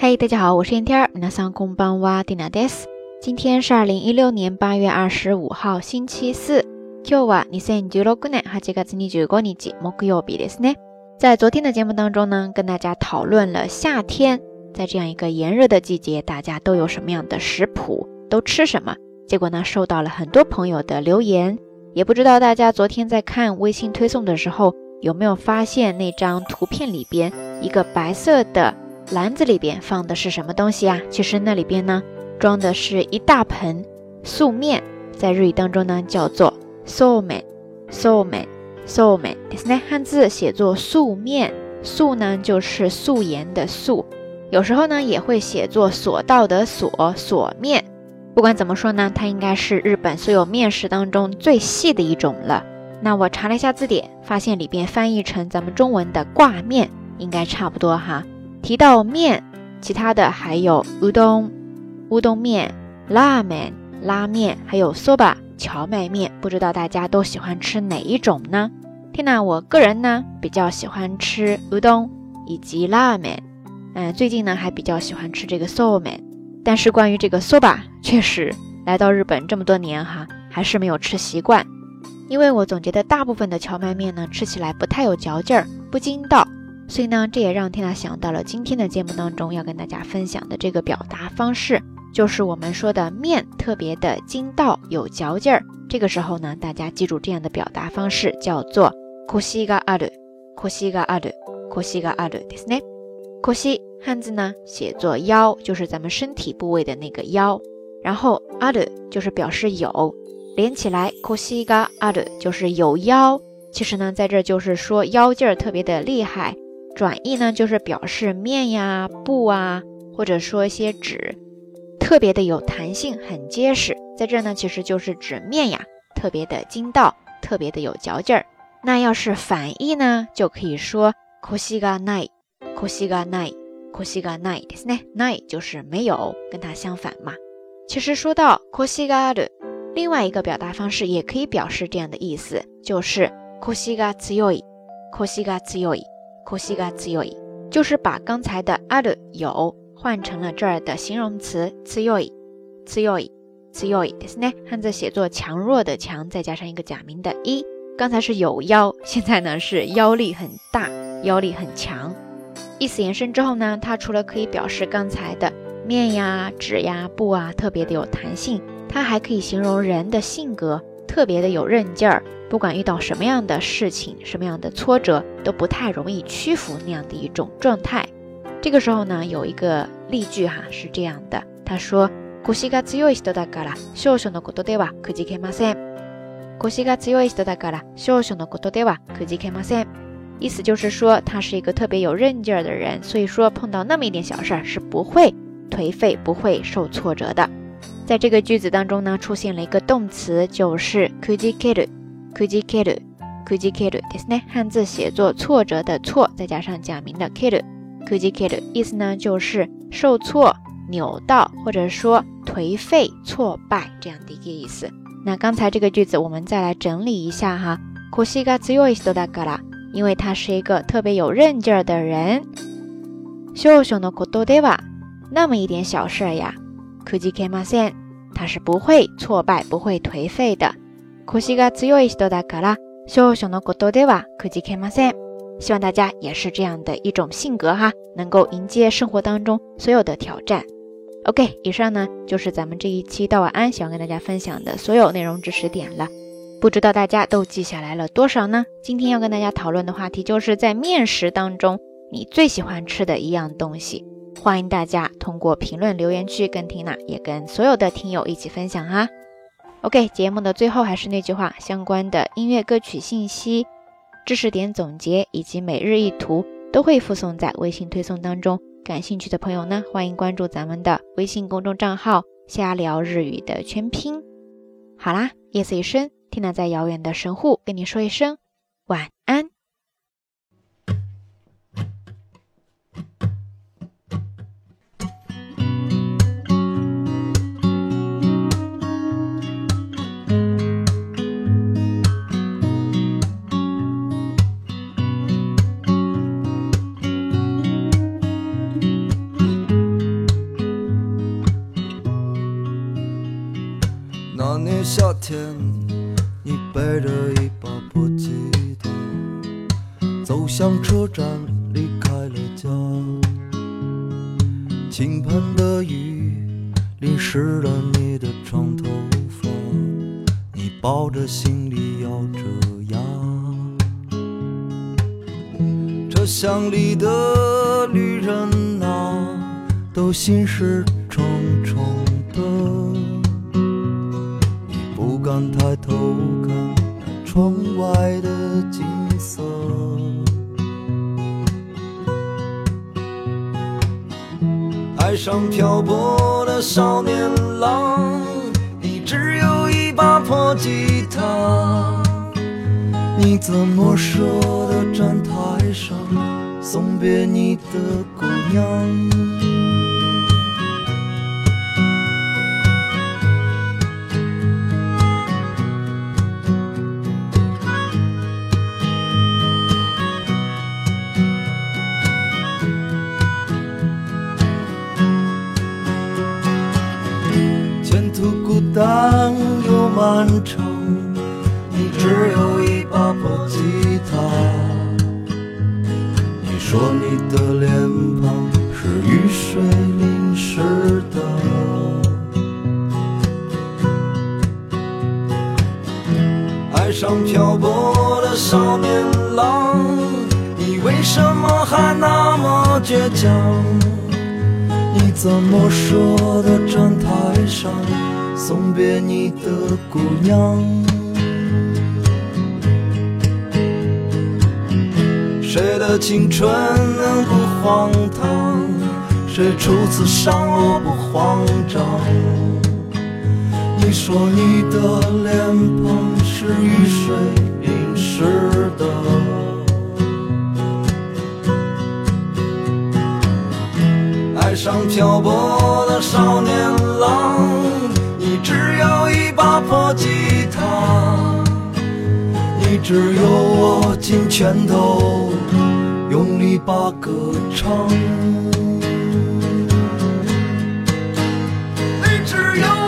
嘿，大家好，我是天儿，皆さんこんばんは、ディナです。今天是二零一六年八月二十五号，星期四。今日は二千十六年八月二十五日木曜日ですね。在昨天的节目当中呢，跟大家讨论了夏天，在这样一个炎热的季节，大家都有什么样的食谱，都吃什么？结果呢，收到了很多朋友的留言。也不知道大家昨天在看微信推送的时候，有没有发现那张图片里边一个白色的。 篮子里边放的是什么东西啊？其实那里边呢装的是一大盆素面，在日语当中呢叫做素面，素面，素面。那汉字写作素面，素呢就是素颜的素，有时候呢也会写作索道的索，索面。不管怎么说呢，它应该是日本所有面食当中最细的一种了。那我查了一下字典，发现里边翻译成咱们中文的挂面应该差不多哈。提到面，其他的还有乌冬、乌冬面、拉面、拉面，还有 soba 荞麦面。不知道大家都喜欢吃哪一种呢？天呐，我个人呢比较喜欢吃乌冬以及拉面，嗯，最近呢还比较喜欢吃这个 soba。但是关于这个 soba，确实来到日本这么多年哈，还是没有吃习惯，因为我总觉得大部分的荞麦面呢吃起来不太有嚼劲儿，不筋道。所以呢，这也让缇娜想到了今天的节目当中要跟大家分享的这个表达方式，就是我们说的面特别的筋道有嚼劲儿。这个时候呢，大家记住这样的表达方式叫做“コシがある”，“コシがある”，“コシがある”ですね。コシ汉字呢写作腰，就是咱们身体部位的那个腰，然后ある就是表示有，连起来コシがある就是有腰。其实呢，在这就是说腰劲儿特别的厉害。 转义呢，就是表示面呀、布啊，或者说一些纸，特别的有弹性，很结实。在这呢，其实就是指面呀，特别的筋道，特别的有嚼劲儿。那要是反义呢，就可以说コシがない、コシがない、コシがないですね。ない就是没有，跟它相反嘛。其实说到コシがある，另外一个表达方式也可以表示这样的意思，就是コシが強い、コシが強い。 コシが強い，就是把刚才的ある有换成了这儿的形容词強い、強い、強いですね。汉字写作强弱的强，再加上一个假名的一。刚才是有腰，现在呢是腰力很大，腰力很强。意思延伸之后呢，它除了可以表示刚才的面呀、纸呀、布啊特别的有弹性，它还可以形容人的性格 特别的有韧劲儿。不管遇到什么样的事情，什么样的挫折，都不太容易屈服那样的一种状态。这个时候呢，有一个例句哈，是这样的，他说：“腰が強い人だから少々のことではくじけません。”腰が強い人だから少々のことではくじけません。意思就是说，他是一个特别有韧劲儿的人，所以说碰到那么一点小事儿是不会颓废、不会受挫折的。 在这个句子当中呢，出现了一个动词，就是くじける。くじける、くじけるですね。汉字写作挫折的挫，再加上假名的ける、くじける，意思呢就是受挫、扭到，或者说颓废、挫败这样的一个意思。那刚才这个句子我们再来整理一下哈。腰が強い人だから，因为他是一个特别有韧劲儿的人。少々のことでは，那么一点小事呀。 くじけません，他是不会挫败、不会颓废的。腰が強い人だから、少々のことではくじけません。希望大家也是这样的一种性格哈，能够迎接生活当中所有的挑战。OK，以上呢就是咱们这一期到晚安想要跟大家分享的所有内容知识点了。不知道大家都记下来了多少呢？今天要跟大家讨论的话题就是在面食当中你最喜欢吃的一样东西。 欢迎大家通过评论留言区跟缇娜也跟所有的听友一起分享哈。OK，节目的最后还是那句话，相关的音乐歌曲信息、知识点总结以及每日一图都会附送在微信推送当中。感兴趣的朋友呢，欢迎关注咱们的微信公众账号“瞎聊日语”的全拼。好啦，夜色已深，缇娜在遥远的神户跟你说一声晚安。背着一把破吉他，走向车站，离开了家。倾盆的雨淋湿了你的长头发，你抱着行李咬着牙。车厢里的旅人啊，都心事重重敢抬头看窗外的景色。海上漂泊的少年郎，你只有一把破吉他，你怎么舍得站台上送别你的姑娘？漫长，你只有一把破吉他。你说你的脸庞是雨水淋湿的，爱上漂泊的少年郎，你为什么还那么倔强？你怎么舍得站台上送别你的姑娘？谁的青春不荒唐？谁初次上路不慌张？你说你的脸庞是雨水淋湿的。爱上漂泊的少年郎，有一把破吉他，你只有握紧拳头，用力把歌唱。你只有。